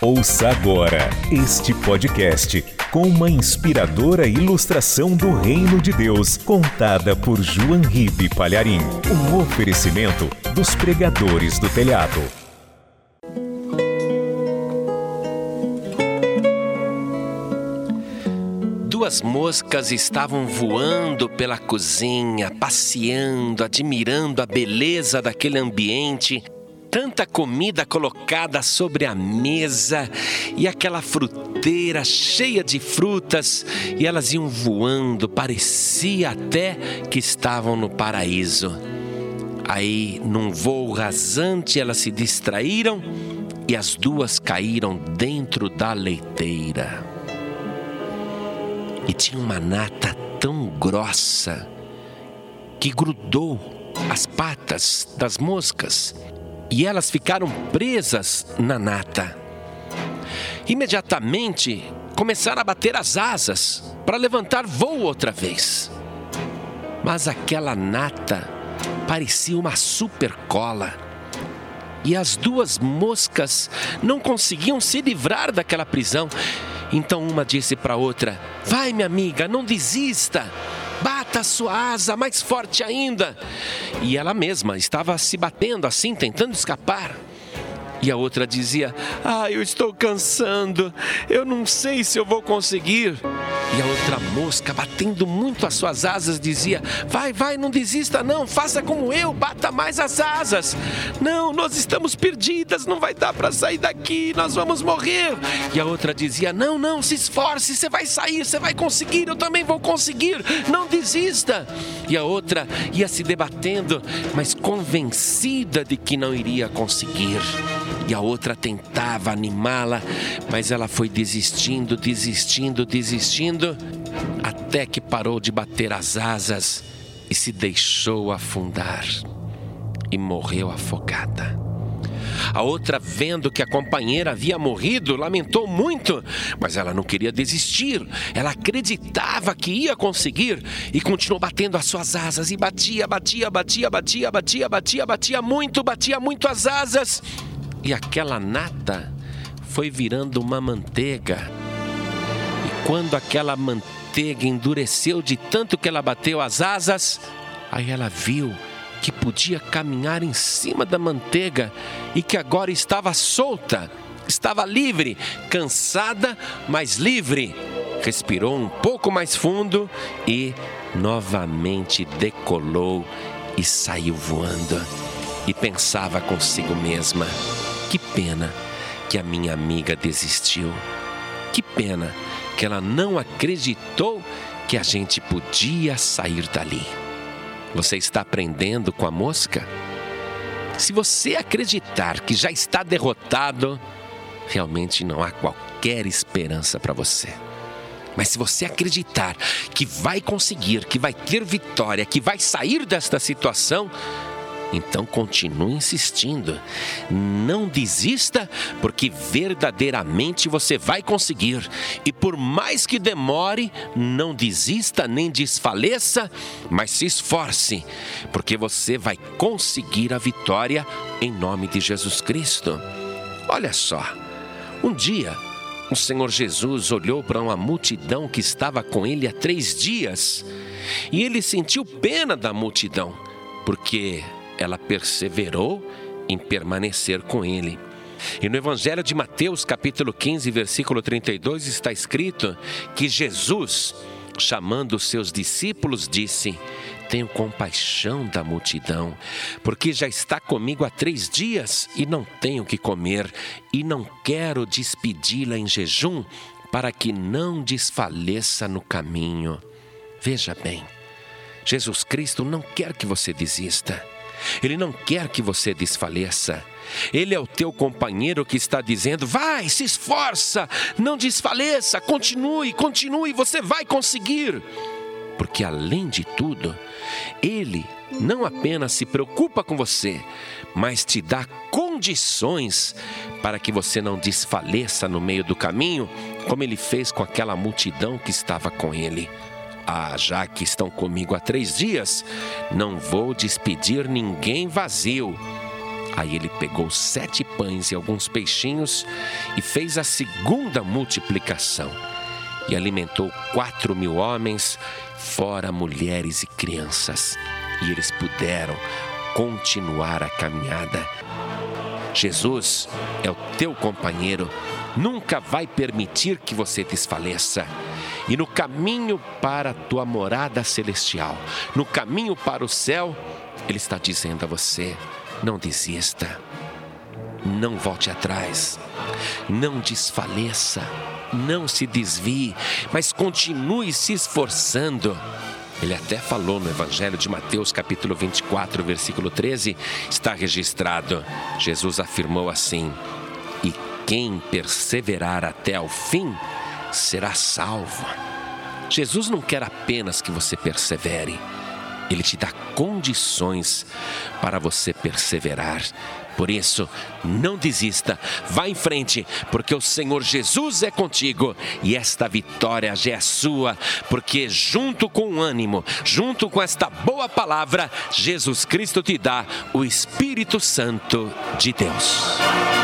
Ouça agora este podcast com uma inspiradora ilustração do Reino de Deus, contada por João Ribe Palharim. Um oferecimento dos pregadores do telhado. Duas moscas estavam voando pela cozinha, passeando, admirando a beleza daquele ambiente tanta comida colocada sobre a mesa e aquela fruteira cheia de frutas e elas iam voando, parecia até que estavam no paraíso. Aí, num voo rasante, elas se distraíram e as duas caíram dentro da leiteira. E tinha uma nata tão grossa que grudou as patas das moscas e elas ficaram presas na nata. Imediatamente começaram a bater as asas para levantar voo outra vez. Mas aquela nata parecia uma super cola. E as duas moscas não conseguiam se livrar daquela prisão. Então uma disse para a outra: Vai, minha amiga, não desista. Bata sua asa mais forte ainda. E ela mesma estava se batendo assim, tentando escapar. E a outra dizia: Ah, eu estou cansando, eu não sei se eu vou conseguir. E a outra mosca, batendo muito as suas asas, dizia: Vai, vai, não desista, não, faça como eu, bata mais as asas. Não, nós estamos perdidas, não vai dar para sair daqui, nós vamos morrer. E a outra dizia: Não, não, se esforce, você vai sair, você vai conseguir, eu também vou conseguir, não desista. E a outra ia se debatendo, mas convencida de que não iria conseguir e a outra tentava animá-la, mas ela foi desistindo, desistindo, desistindo, até que parou de bater as asas e se deixou afundar e morreu afogada. A outra, vendo que a companheira havia morrido, lamentou muito, mas ela não queria desistir. Ela acreditava que ia conseguir e continuou batendo as suas asas e batia, batia, batia, batia, batia, batia, batia muito, batia muito as asas e aquela nata foi virando uma manteiga. E quando aquela manteiga endureceu de tanto que ela bateu as asas, aí ela viu que podia caminhar em cima da manteiga e que agora estava solta, estava livre, cansada, mas livre. Respirou um pouco mais fundo e novamente decolou e saiu voando. E pensava consigo mesma: que pena que a minha amiga desistiu. Que pena que ela não acreditou que a gente podia sair dali. Você está aprendendo com a mosca? Se você acreditar que já está derrotado, realmente não há qualquer esperança para você. Mas se você acreditar que vai conseguir, que vai ter vitória, que vai sair desta situação, então continue insistindo. Não desista, porque verdadeiramente você vai conseguir. E por mais que demore, não desista nem desfaleça, mas se esforce, porque você vai conseguir a vitória em nome de Jesus Cristo. Olha só, um dia o Senhor Jesus olhou para uma multidão que estava com ele há três dias e ele sentiu pena da multidão, porque ela perseverou em permanecer com ele. E no Evangelho de Mateus, capítulo 15, versículo 32, está escrito que Jesus, chamando os seus discípulos, disse: Tenho compaixão da multidão, porque já está comigo há três dias e não tenho que comer, e não quero despedi-la em jejum, para que não desfaleça no caminho. Veja bem, Jesus Cristo não quer que você desista. Ele não quer que você desfaleça. Ele é o teu companheiro que está dizendo: vai, se esforça, não desfaleça, continue, continue, você vai conseguir. Porque além de tudo, Ele não apenas se preocupa com você, mas te dá condições para que você não desfaleça no meio do caminho, como ele fez com aquela multidão que estava com ele. Ah, já que estão comigo há três dias, não vou despedir ninguém vazio. Aí ele pegou sete pães e alguns peixinhos e fez a segunda multiplicação e alimentou quatro mil homens, fora mulheres e crianças. E eles puderam continuar a caminhada. Jesus é o teu companheiro, nunca vai permitir que você desfaleça. E no caminho para a tua morada celestial, no caminho para o céu, Ele está dizendo a você: não desista, não volte atrás, não desfaleça, não se desvie, mas continue se esforçando. Ele até falou no Evangelho de Mateus, capítulo 24, versículo 13, está registrado. Jesus afirmou assim: E quem perseverar até ao fim será salvo. Jesus não quer apenas que você persevere, ele te dá condições para você perseverar. Por isso, não desista, vá em frente, porque o Senhor Jesus é contigo e esta vitória já é sua, porque junto com o ânimo, junto com esta boa palavra, Jesus Cristo te dá o Espírito Santo de Deus.